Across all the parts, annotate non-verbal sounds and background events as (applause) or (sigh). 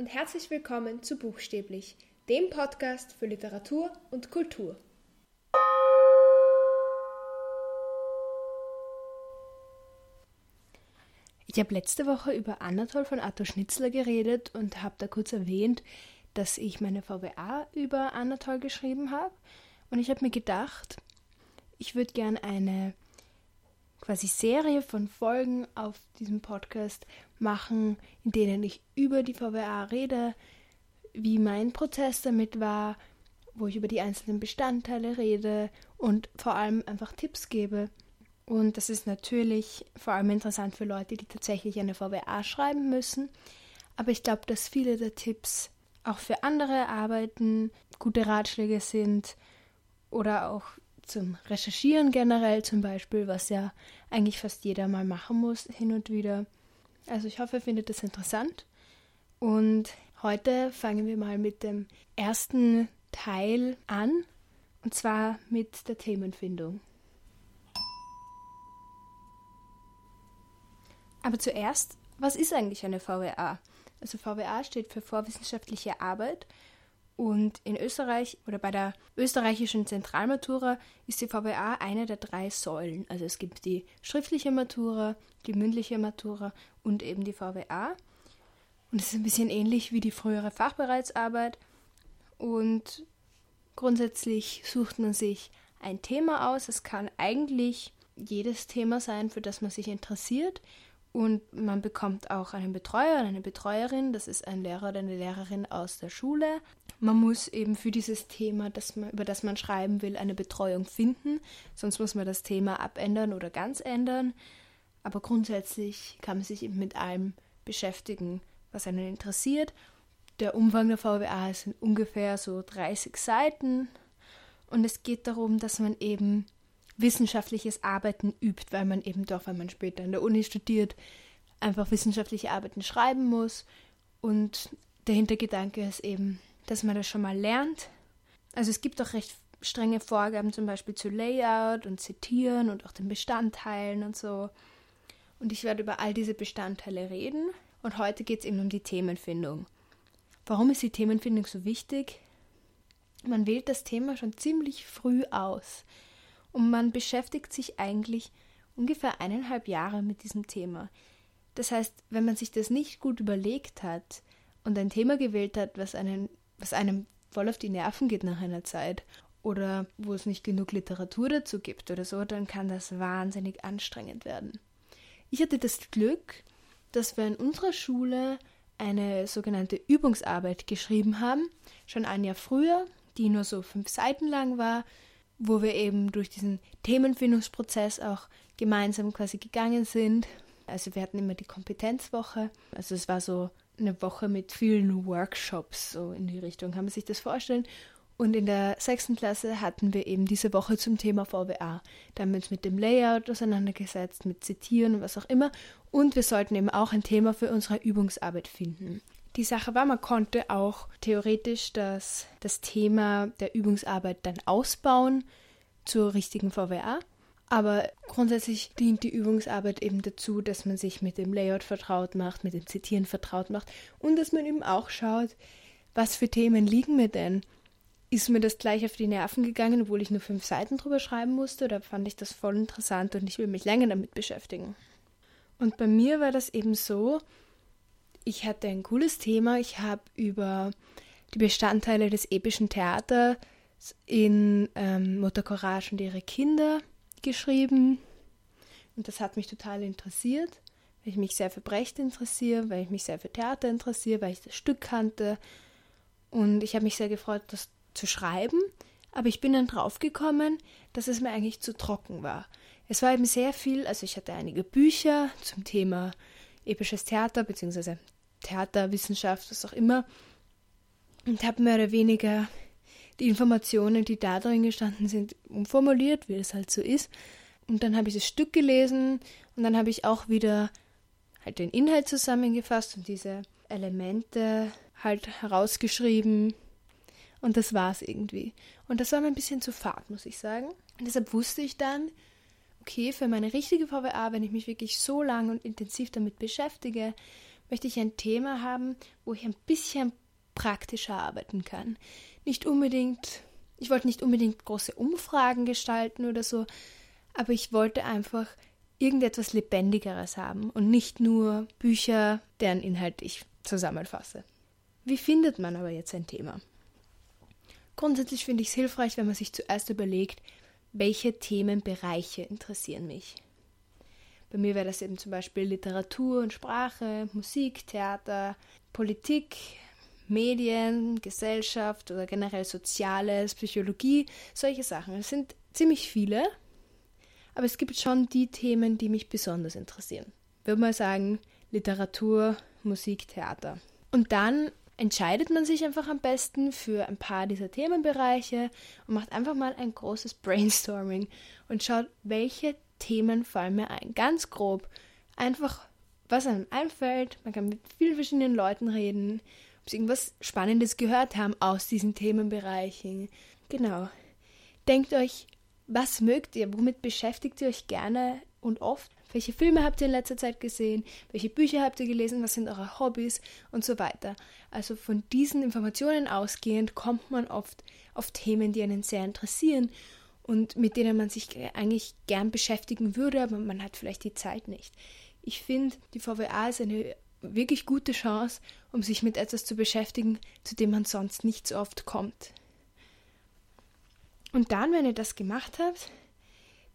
und herzlich willkommen zu Buchstäblich, dem Podcast für Literatur und Kultur. Ich habe letzte Woche über Anatol von Arthur Schnitzler geredet und habe da kurz erwähnt, dass ich meine VWA über Anatol geschrieben habe. Und ich habe mir gedacht, ich würde gern eine quasi Serie von Folgen auf diesem Podcast machen, in denen ich über die VWA rede, wie mein Prozess damit war, wo ich über die einzelnen Bestandteile rede und vor allem einfach Tipps gebe. Und das ist natürlich vor allem interessant für Leute, die tatsächlich eine VWA schreiben müssen. Aber ich glaube, dass viele der Tipps auch für andere Arbeiten gute Ratschläge sind oder auch zum Recherchieren generell zum Beispiel, was ja eigentlich fast jeder mal machen muss, hin und wieder. Also ich hoffe, ihr findet das interessant. Und heute fangen wir mal mit dem ersten Teil an, und zwar mit der Themenfindung. Aber zuerst, was ist eigentlich eine VWA? Also VWA steht für Vorwissenschaftliche Arbeit und in Österreich oder bei der österreichischen Zentralmatura ist die VWA eine der drei Säulen. Also es gibt die schriftliche Matura, die mündliche Matura und eben die VWA. Und es ist ein bisschen ähnlich wie die frühere Fachbereitsarbeit. Und grundsätzlich sucht man sich ein Thema aus. Es kann eigentlich jedes Thema sein, für das man sich interessiert. Und man bekommt auch einen Betreuer oder eine Betreuerin, das ist ein Lehrer oder eine Lehrerin aus der Schule. Man muss eben für dieses Thema, das man, über das man schreiben will, eine Betreuung finden, sonst muss man das Thema abändern oder ganz ändern. Aber grundsätzlich kann man sich eben mit allem beschäftigen, was einen interessiert. Der Umfang der VWA sind ungefähr so 30 Seiten und es geht darum, dass man eben wissenschaftliches Arbeiten übt, weil man eben doch, wenn man später in der Uni studiert, einfach wissenschaftliche Arbeiten schreiben muss. Und der Hintergedanke ist eben, dass man das schon mal lernt. Also es gibt auch recht strenge Vorgaben zum Beispiel zu Layout und Zitieren und auch den Bestandteilen und so. Und ich werde über all diese Bestandteile reden. Und heute geht es eben um die Themenfindung. Warum ist die Themenfindung so wichtig? Man wählt das Thema schon ziemlich früh aus. Und man beschäftigt sich eigentlich ungefähr eineinhalb Jahre mit diesem Thema. Das heißt, wenn man sich das nicht gut überlegt hat und ein Thema gewählt hat, was, einen, was einem voll auf die Nerven geht nach einer Zeit oder wo es nicht genug Literatur dazu gibt oder so, dann kann das wahnsinnig anstrengend werden. Ich hatte das Glück, dass wir in unserer Schule eine sogenannte Übungsarbeit geschrieben haben, schon ein Jahr früher, die nur so fünf Seiten lang war, wo wir eben durch diesen Themenfindungsprozess auch gemeinsam quasi gegangen sind. Also wir hatten immer die Kompetenzwoche. Also es war so eine Woche mit vielen Workshops, so in die Richtung, kann man sich das vorstellen. Und in der sechsten Klasse hatten wir eben diese Woche zum Thema VWA. Da haben wir uns mit dem Layout auseinandergesetzt, mit Zitieren und was auch immer. Und wir sollten eben auch ein Thema für unsere Übungsarbeit finden. Die Sache war, man konnte auch theoretisch das, das Thema der Übungsarbeit dann ausbauen zur richtigen VWA. Aber grundsätzlich dient die Übungsarbeit eben dazu, dass man sich mit dem Layout vertraut macht, mit dem Zitieren vertraut macht und dass man eben auch schaut, was für Themen liegen mir denn? Ist mir das gleich auf die Nerven gegangen, obwohl ich nur fünf Seiten drüber schreiben musste, oder fand ich das voll interessant und ich will mich länger damit beschäftigen? Und bei mir war das eben so, ich hatte ein cooles Thema. Ich habe über die Bestandteile des epischen Theaters in ähm, Mutter Courage und ihre Kinder geschrieben. Und das hat mich total interessiert, weil ich mich sehr für Brecht interessiere, weil ich mich sehr für Theater interessiere, weil ich das Stück kannte. Und ich habe mich sehr gefreut, das zu schreiben. Aber ich bin dann draufgekommen, dass es mir eigentlich zu trocken war. Es war eben sehr viel, also ich hatte einige Bücher zum Thema episches Theater bzw. Theaterwissenschaft, was auch immer, und habe mehr oder weniger die Informationen, die da drin gestanden sind, umformuliert, wie es halt so ist. Und dann habe ich das Stück gelesen und dann habe ich auch wieder halt den Inhalt zusammengefasst und diese Elemente halt herausgeschrieben. Und das war es irgendwie. Und das war mir ein bisschen zu fad, muss ich sagen. Und deshalb wusste ich dann, okay, für meine richtige VWA, wenn ich mich wirklich so lang und intensiv damit beschäftige, möchte ich ein Thema haben, wo ich ein bisschen praktischer arbeiten kann. Nicht unbedingt, ich wollte nicht unbedingt große Umfragen gestalten oder so, aber ich wollte einfach irgendetwas Lebendigeres haben und nicht nur Bücher, deren Inhalt ich zusammenfasse. Wie findet man aber jetzt ein Thema? Grundsätzlich finde ich es hilfreich, wenn man sich zuerst überlegt, welche Themenbereiche interessieren mich. Bei mir wäre das eben zum Beispiel Literatur und Sprache, Musik, Theater, Politik, Medien, Gesellschaft oder generell Soziales, Psychologie, solche Sachen. Es sind ziemlich viele, aber es gibt schon die Themen, die mich besonders interessieren. Ich würde mal sagen, Literatur, Musik, Theater. Und dann entscheidet man sich einfach am besten für ein paar dieser Themenbereiche und macht einfach mal ein großes Brainstorming und schaut, welche Themen fallen mir ein. Ganz grob. Einfach, was einem einfällt. Man kann mit vielen verschiedenen Leuten reden, irgendwas Spannendes gehört haben aus diesen Themenbereichen. Genau. Denkt euch, was mögt ihr? Womit beschäftigt ihr euch gerne und oft? Welche Filme habt ihr in letzter Zeit gesehen? Welche Bücher habt ihr gelesen? Was sind eure Hobbys? Und so weiter. Also von diesen Informationen ausgehend kommt man oft auf Themen, die einen sehr interessieren und mit denen man sich eigentlich gern beschäftigen würde, aber man hat vielleicht die Zeit nicht. Ich finde, die VWA ist eine wirklich gute Chance, um sich mit etwas zu beschäftigen, zu dem man sonst nicht so oft kommt. Und dann, wenn ihr das gemacht habt,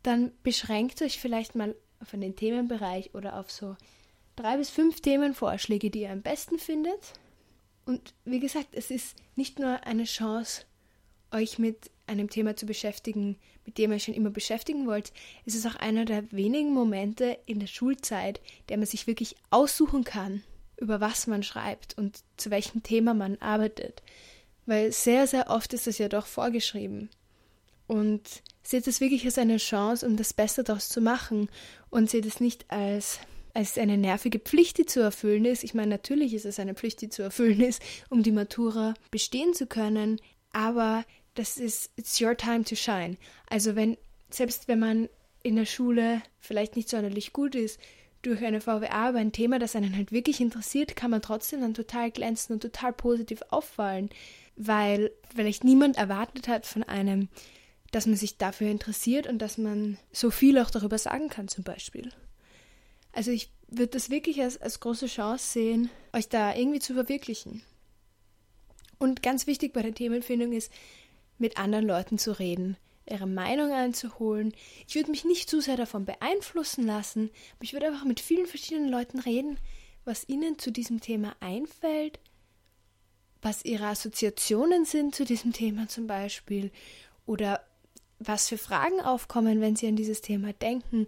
dann beschränkt euch vielleicht mal auf einen Themenbereich oder auf so drei bis fünf Themenvorschläge, die ihr am besten findet. Und wie gesagt, es ist nicht nur eine Chance, euch mit einem Thema zu beschäftigen, mit dem ihr schon immer beschäftigen wollt. Es ist auch einer der wenigen Momente in der Schulzeit, der man sich wirklich aussuchen kann, über was man schreibt und zu welchem Thema man arbeitet. Weil sehr, sehr oft ist das ja doch vorgeschrieben. Und seht es wirklich als eine Chance, um das Beste daraus zu machen und seht es nicht als, als eine nervige Pflicht, die zu erfüllen ist. Ich meine, natürlich ist es eine Pflicht, die zu erfüllen ist, um die Matura bestehen zu können, aber das ist, it's your time to shine. Also wenn, selbst wenn man in der Schule vielleicht nicht sonderlich gut ist, durch eine VWA aber ein Thema, das einen halt wirklich interessiert, kann man trotzdem dann total glänzen und total positiv auffallen, weil vielleicht niemand erwartet hat von einem, dass man sich dafür interessiert und dass man so viel auch darüber sagen kann, zum Beispiel. Also ich würde das wirklich als, als große Chance sehen, euch da irgendwie zu verwirklichen. Und ganz wichtig bei der Themenfindung ist, mit anderen Leuten zu reden, ihre Meinung einzuholen. Ich würde mich nicht zu sehr davon beeinflussen lassen, aber ich würde einfach mit vielen verschiedenen Leuten reden, was ihnen zu diesem Thema einfällt, was ihre Assoziationen sind zu diesem Thema zum Beispiel oder was für Fragen aufkommen, wenn Sie an dieses Thema denken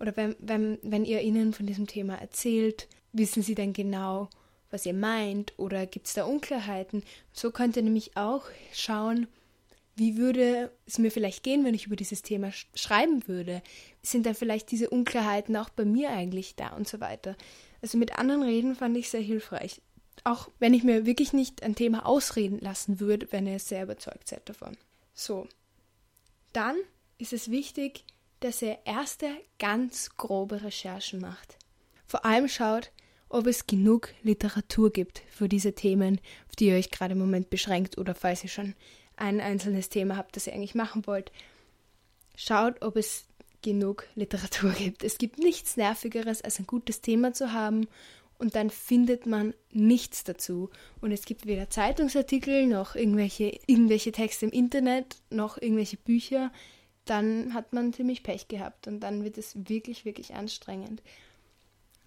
oder wenn, wenn, wenn ihr ihnen von diesem Thema erzählt, wissen Sie dann genau, was ihr meint oder gibt es da Unklarheiten? So könnt ihr nämlich auch schauen, wie würde es mir vielleicht gehen, wenn ich über dieses Thema sch schreiben würde? Sind da vielleicht diese Unklarheiten auch bei mir eigentlich da und so weiter? Also mit anderen Reden fand ich sehr hilfreich. Auch wenn ich mir wirklich nicht ein Thema ausreden lassen würde, wenn ihr sehr überzeugt seid davon. So, dann ist es wichtig, dass ihr erste ganz grobe Recherchen macht. Vor allem schaut, ob es genug Literatur gibt für diese Themen, auf die ihr euch gerade im Moment beschränkt oder falls ihr schon ein einzelnes Thema habt, das ihr eigentlich machen wollt. Schaut, ob es genug Literatur gibt. Es gibt nichts Nervigeres, als ein gutes Thema zu haben und dann findet man nichts dazu. Und es gibt weder Zeitungsartikel noch irgendwelche, irgendwelche Texte im Internet noch irgendwelche Bücher. Dann hat man ziemlich Pech gehabt und dann wird es wirklich, wirklich anstrengend.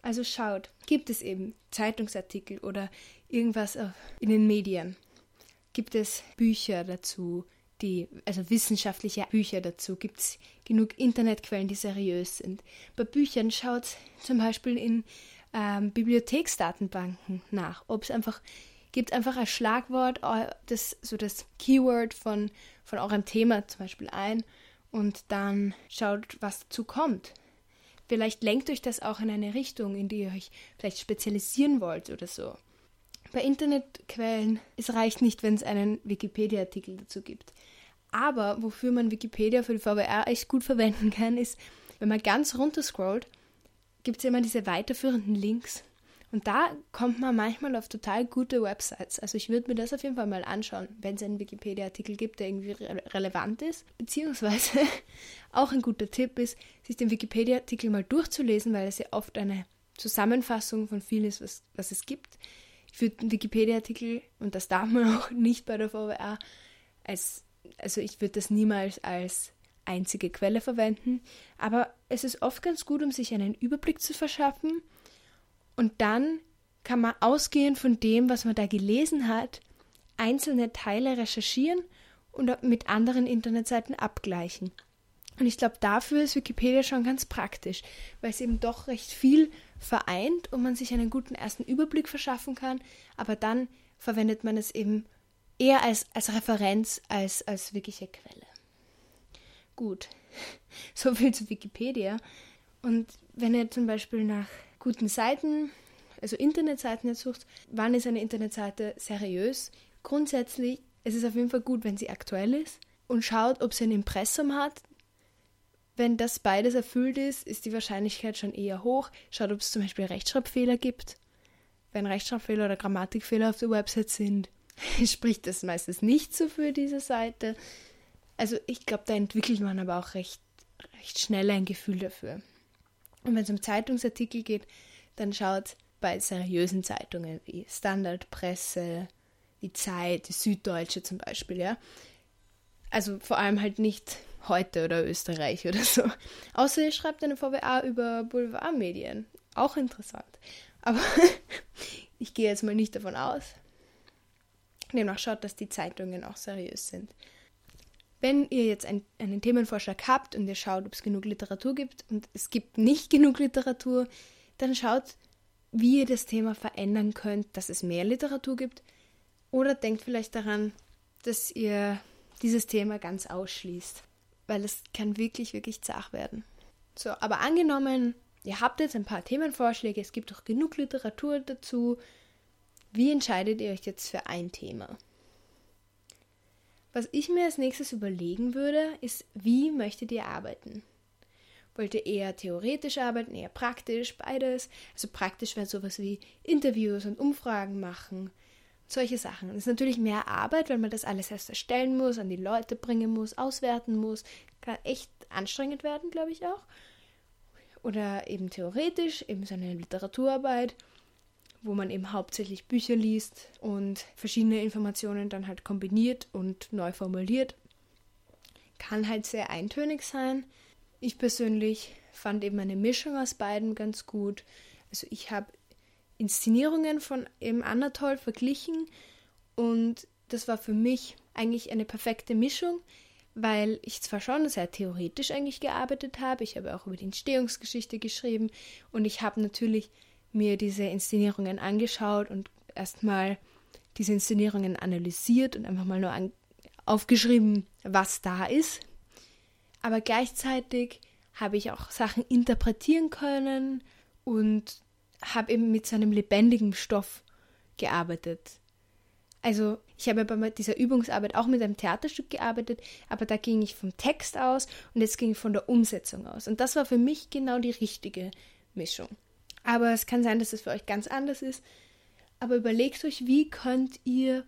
Also schaut, gibt es eben Zeitungsartikel oder irgendwas in den Medien? Gibt es Bücher dazu, die, also wissenschaftliche Bücher dazu? Gibt es genug Internetquellen, die seriös sind? Bei Büchern schaut zum Beispiel in ähm, Bibliotheksdatenbanken nach, ob es einfach gibt einfach ein Schlagwort, äh, das, so das Keyword von, von eurem Thema zum Beispiel ein und dann schaut, was dazu kommt. Vielleicht lenkt euch das auch in eine Richtung, in die ihr euch vielleicht spezialisieren wollt oder so. Bei Internetquellen, es reicht nicht, wenn es einen Wikipedia-Artikel dazu gibt. Aber wofür man Wikipedia für die VWR echt gut verwenden kann, ist, wenn man ganz runter scrollt gibt es immer diese weiterführenden Links Und da kommt man manchmal auf total gute Websites. Also ich würde mir das auf jeden Fall mal anschauen, wenn es einen Wikipedia-Artikel gibt, der irgendwie re relevant ist. Beziehungsweise (laughs) auch ein guter Tipp ist, sich den Wikipedia-Artikel mal durchzulesen, weil es ja oft eine Zusammenfassung von viel ist, was, was es gibt. Einen Wikipedia-Artikel, und das darf man (laughs) auch nicht bei der VWA, als, also ich würde das niemals als einzige Quelle verwenden, aber es ist oft ganz gut, um sich einen Überblick zu verschaffen. Und dann kann man ausgehend von dem, was man da gelesen hat, einzelne Teile recherchieren und mit anderen Internetseiten abgleichen. Und ich glaube, dafür ist Wikipedia schon ganz praktisch, weil es eben doch recht viel vereint und man sich einen guten ersten Überblick verschaffen kann, aber dann verwendet man es eben eher als, als Referenz als als wirkliche Quelle. Gut, (laughs) so viel zu Wikipedia. Und wenn ihr zum Beispiel nach guten Seiten, also Internetseiten jetzt sucht, wann ist eine Internetseite seriös? Grundsätzlich ist es auf jeden Fall gut, wenn sie aktuell ist und schaut, ob sie ein Impressum hat. Wenn das beides erfüllt ist, ist die Wahrscheinlichkeit schon eher hoch. Schaut, ob es zum Beispiel Rechtschreibfehler gibt. Wenn Rechtschreibfehler oder Grammatikfehler auf der Website sind, (laughs) spricht das meistens nicht so für diese Seite. Also ich glaube, da entwickelt man aber auch recht, recht schnell ein Gefühl dafür. Und wenn es um Zeitungsartikel geht, dann schaut bei seriösen Zeitungen wie Standardpresse, die Zeit, die Süddeutsche zum Beispiel, ja. Also vor allem halt nicht heute oder Österreich oder so. (laughs) Außer ihr schreibt eine VWA über Boulevardmedien. Auch interessant. Aber (laughs) ich gehe jetzt mal nicht davon aus. Demnach schaut, dass die Zeitungen auch seriös sind. Wenn ihr jetzt ein, einen Themenvorschlag habt und ihr schaut, ob es genug Literatur gibt und es gibt nicht genug Literatur, dann schaut, wie ihr das Thema verändern könnt, dass es mehr Literatur gibt. Oder denkt vielleicht daran, dass ihr dieses Thema ganz ausschließt, weil es kann wirklich, wirklich zart werden. So, aber angenommen, ihr habt jetzt ein paar Themenvorschläge, es gibt auch genug Literatur dazu. Wie entscheidet ihr euch jetzt für ein Thema? Was ich mir als nächstes überlegen würde, ist, wie möchtet ihr arbeiten? Wollt ihr eher theoretisch arbeiten, eher praktisch, beides? Also praktisch wäre sowas wie Interviews und Umfragen machen, solche Sachen. Das ist natürlich mehr Arbeit, weil man das alles erst erstellen muss, an die Leute bringen muss, auswerten muss. Kann echt anstrengend werden, glaube ich auch. Oder eben theoretisch, eben so eine Literaturarbeit wo man eben hauptsächlich Bücher liest und verschiedene Informationen dann halt kombiniert und neu formuliert. Kann halt sehr eintönig sein. Ich persönlich fand eben eine Mischung aus beiden ganz gut. Also ich habe Inszenierungen von eben Anatol verglichen und das war für mich eigentlich eine perfekte Mischung, weil ich zwar schon sehr theoretisch eigentlich gearbeitet habe, ich habe auch über die Entstehungsgeschichte geschrieben und ich habe natürlich mir diese Inszenierungen angeschaut und erstmal diese Inszenierungen analysiert und einfach mal nur aufgeschrieben, was da ist. Aber gleichzeitig habe ich auch Sachen interpretieren können und habe eben mit so einem lebendigen Stoff gearbeitet. Also ich habe bei dieser Übungsarbeit auch mit einem Theaterstück gearbeitet, aber da ging ich vom Text aus und jetzt ging ich von der Umsetzung aus. Und das war für mich genau die richtige Mischung. Aber es kann sein, dass es für euch ganz anders ist. Aber überlegt euch, wie könnt ihr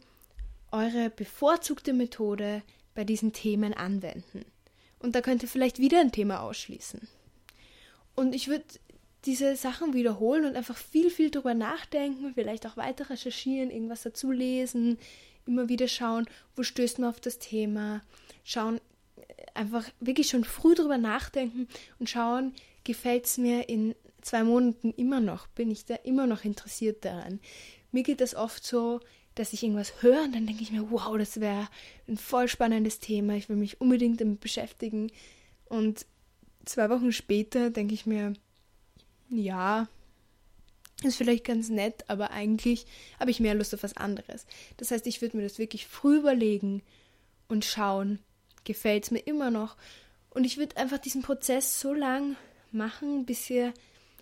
eure bevorzugte Methode bei diesen Themen anwenden. Und da könnt ihr vielleicht wieder ein Thema ausschließen. Und ich würde diese Sachen wiederholen und einfach viel, viel drüber nachdenken, vielleicht auch weiter recherchieren, irgendwas dazu lesen, immer wieder schauen, wo stößt man auf das Thema, schauen, einfach wirklich schon früh drüber nachdenken und schauen, gefällt es mir in zwei Monaten immer noch, bin ich da immer noch interessiert daran. Mir geht das oft so, dass ich irgendwas höre und dann denke ich mir, wow, das wäre ein voll spannendes Thema, ich will mich unbedingt damit beschäftigen. Und zwei Wochen später denke ich mir, ja, ist vielleicht ganz nett, aber eigentlich habe ich mehr Lust auf was anderes. Das heißt, ich würde mir das wirklich früh überlegen und schauen, gefällt es mir immer noch. Und ich würde einfach diesen Prozess so lang machen, bis ihr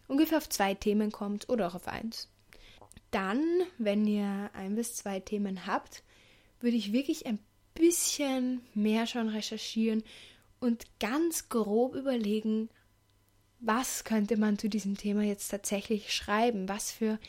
ungefähr auf zwei Themen kommt oder auch auf eins. Dann, wenn ihr ein bis zwei Themen habt, würde ich wirklich ein bisschen mehr schon recherchieren und ganz grob überlegen, was könnte man zu diesem Thema jetzt tatsächlich schreiben, was für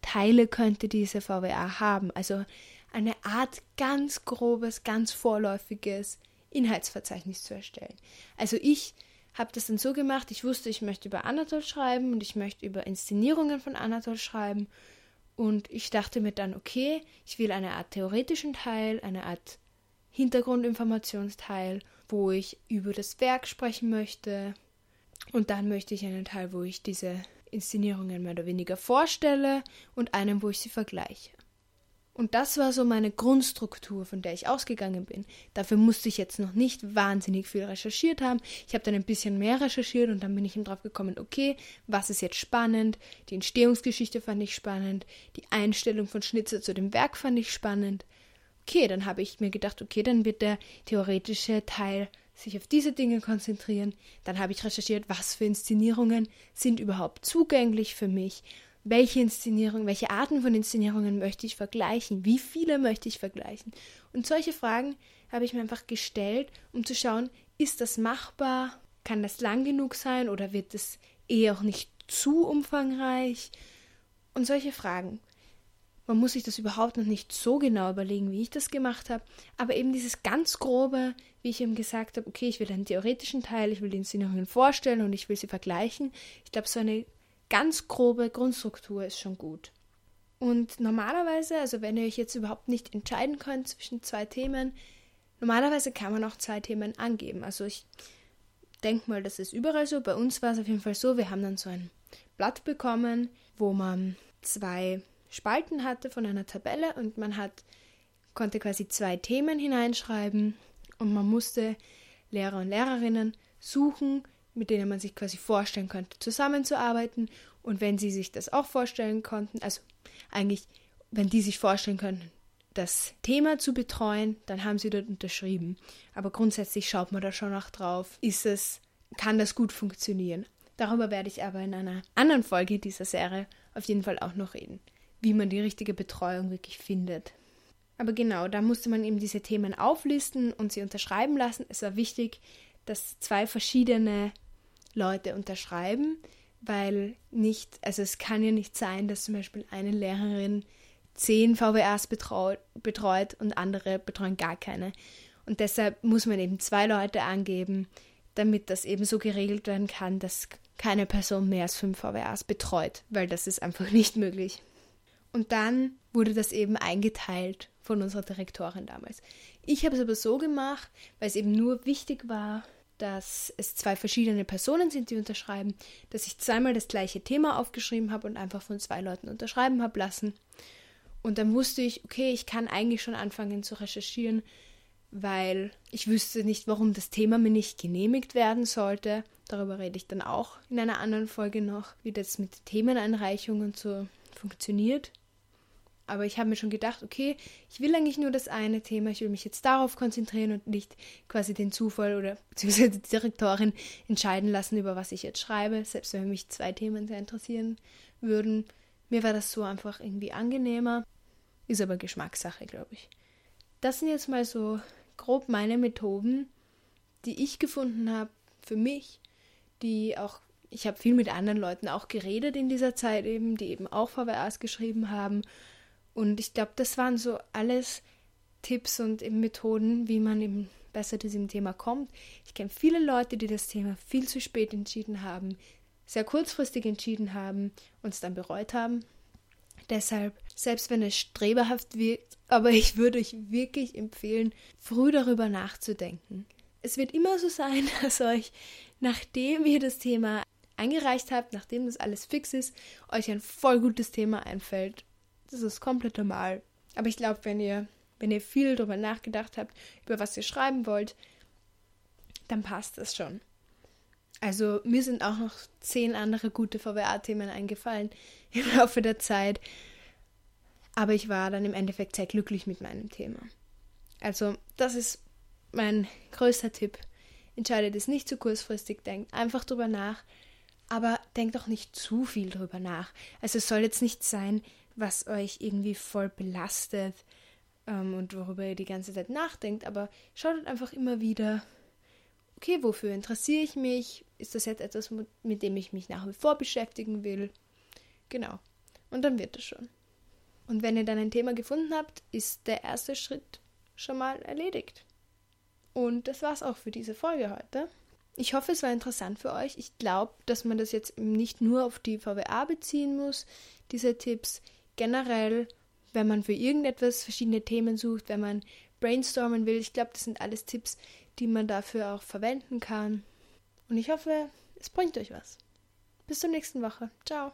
Teile könnte diese VWA haben. Also eine Art ganz grobes, ganz vorläufiges Inhaltsverzeichnis zu erstellen. Also ich habe das dann so gemacht, ich wusste, ich möchte über Anatol schreiben und ich möchte über Inszenierungen von Anatol schreiben. Und ich dachte mir dann, okay, ich will eine Art theoretischen Teil, eine Art Hintergrundinformationsteil, wo ich über das Werk sprechen möchte. Und dann möchte ich einen Teil, wo ich diese Inszenierungen mehr oder weniger vorstelle und einen, wo ich sie vergleiche. Und das war so meine Grundstruktur, von der ich ausgegangen bin. Dafür musste ich jetzt noch nicht wahnsinnig viel recherchiert haben. Ich habe dann ein bisschen mehr recherchiert und dann bin ich eben drauf gekommen, okay, was ist jetzt spannend? Die Entstehungsgeschichte fand ich spannend, die Einstellung von Schnitzer zu dem Werk fand ich spannend. Okay, dann habe ich mir gedacht, okay, dann wird der theoretische Teil sich auf diese Dinge konzentrieren. Dann habe ich recherchiert, was für Inszenierungen sind überhaupt zugänglich für mich welche Inszenierung, welche Arten von Inszenierungen möchte ich vergleichen, wie viele möchte ich vergleichen. Und solche Fragen habe ich mir einfach gestellt, um zu schauen, ist das machbar, kann das lang genug sein oder wird es eher auch nicht zu umfangreich? Und solche Fragen. Man muss sich das überhaupt noch nicht so genau überlegen, wie ich das gemacht habe, aber eben dieses ganz grobe, wie ich eben gesagt habe, okay, ich will einen theoretischen Teil, ich will die Inszenierungen vorstellen und ich will sie vergleichen. Ich glaube, so eine ganz grobe Grundstruktur ist schon gut. Und normalerweise, also wenn ihr euch jetzt überhaupt nicht entscheiden könnt zwischen zwei Themen, normalerweise kann man auch zwei Themen angeben. Also ich denke mal, das ist überall so. Bei uns war es auf jeden Fall so, wir haben dann so ein Blatt bekommen, wo man zwei Spalten hatte von einer Tabelle und man hat konnte quasi zwei Themen hineinschreiben und man musste Lehrer und Lehrerinnen suchen, mit denen man sich quasi vorstellen könnte, zusammenzuarbeiten. Und wenn sie sich das auch vorstellen konnten, also eigentlich, wenn die sich vorstellen könnten, das Thema zu betreuen, dann haben sie dort unterschrieben. Aber grundsätzlich schaut man da schon noch drauf, ist es, kann das gut funktionieren. Darüber werde ich aber in einer anderen Folge dieser Serie auf jeden Fall auch noch reden, wie man die richtige Betreuung wirklich findet. Aber genau, da musste man eben diese Themen auflisten und sie unterschreiben lassen. Es war wichtig, dass zwei verschiedene Leute unterschreiben, weil nicht, also es kann ja nicht sein, dass zum Beispiel eine Lehrerin zehn VWAs betreut, betreut und andere betreuen gar keine. Und deshalb muss man eben zwei Leute angeben, damit das eben so geregelt werden kann, dass keine Person mehr als fünf VWAs betreut, weil das ist einfach (laughs) nicht möglich. Und dann wurde das eben eingeteilt von unserer Direktorin damals. Ich habe es aber so gemacht, weil es eben nur wichtig war, dass es zwei verschiedene Personen sind, die unterschreiben, dass ich zweimal das gleiche Thema aufgeschrieben habe und einfach von zwei Leuten unterschreiben habe lassen. Und dann wusste ich, okay, ich kann eigentlich schon anfangen zu recherchieren, weil ich wüsste nicht, warum das Thema mir nicht genehmigt werden sollte. Darüber rede ich dann auch in einer anderen Folge noch, wie das mit Themeneinreichungen und so funktioniert. Aber ich habe mir schon gedacht, okay, ich will eigentlich nur das eine Thema, ich will mich jetzt darauf konzentrieren und nicht quasi den Zufall oder (laughs) beziehungsweise die Direktorin entscheiden lassen, über was ich jetzt schreibe, selbst wenn mich zwei Themen sehr interessieren würden. Mir war das so einfach irgendwie angenehmer. Ist aber Geschmackssache, glaube ich. Das sind jetzt mal so grob meine Methoden, die ich gefunden habe für mich, die auch ich habe viel mit anderen Leuten auch geredet in dieser Zeit eben, die eben auch VWAs geschrieben haben und ich glaube, das waren so alles Tipps und Methoden, wie man eben besser diesem Thema kommt. Ich kenne viele Leute, die das Thema viel zu spät entschieden haben, sehr kurzfristig entschieden haben und es dann bereut haben. Deshalb, selbst wenn es streberhaft wirkt, (laughs) aber ich würde euch wirklich empfehlen, früh darüber nachzudenken. Es wird immer so sein, (laughs) dass euch, nachdem ihr das Thema eingereicht habt, nachdem das alles fix ist, euch ein voll gutes Thema einfällt das ist komplett normal. Aber ich glaube, wenn ihr, wenn ihr viel darüber nachgedacht habt, über was ihr schreiben wollt, dann passt das schon. Also mir sind auch noch zehn andere gute VWA-Themen eingefallen (laughs) im Laufe der Zeit. Aber ich war dann im Endeffekt sehr glücklich mit meinem Thema. Also das ist mein größter Tipp. Entscheidet es nicht zu kurzfristig, denkt einfach drüber nach, aber denkt auch nicht zu viel drüber nach. Also es soll jetzt nicht sein, was euch irgendwie voll belastet ähm, und worüber ihr die ganze Zeit nachdenkt, aber schaut halt einfach immer wieder, okay, wofür interessiere ich mich? Ist das jetzt etwas, mit dem ich mich nach wie vor beschäftigen will? Genau. Und dann wird es schon. Und wenn ihr dann ein Thema gefunden habt, ist der erste Schritt schon mal erledigt. Und das war's auch für diese Folge heute. Ich hoffe, es war interessant für euch. Ich glaube, dass man das jetzt nicht nur auf die VWA beziehen muss, diese Tipps. Generell, wenn man für irgendetwas verschiedene Themen sucht, wenn man brainstormen will, ich glaube, das sind alles Tipps, die man dafür auch verwenden kann. Und ich hoffe, es bringt euch was. Bis zur nächsten Woche. Ciao.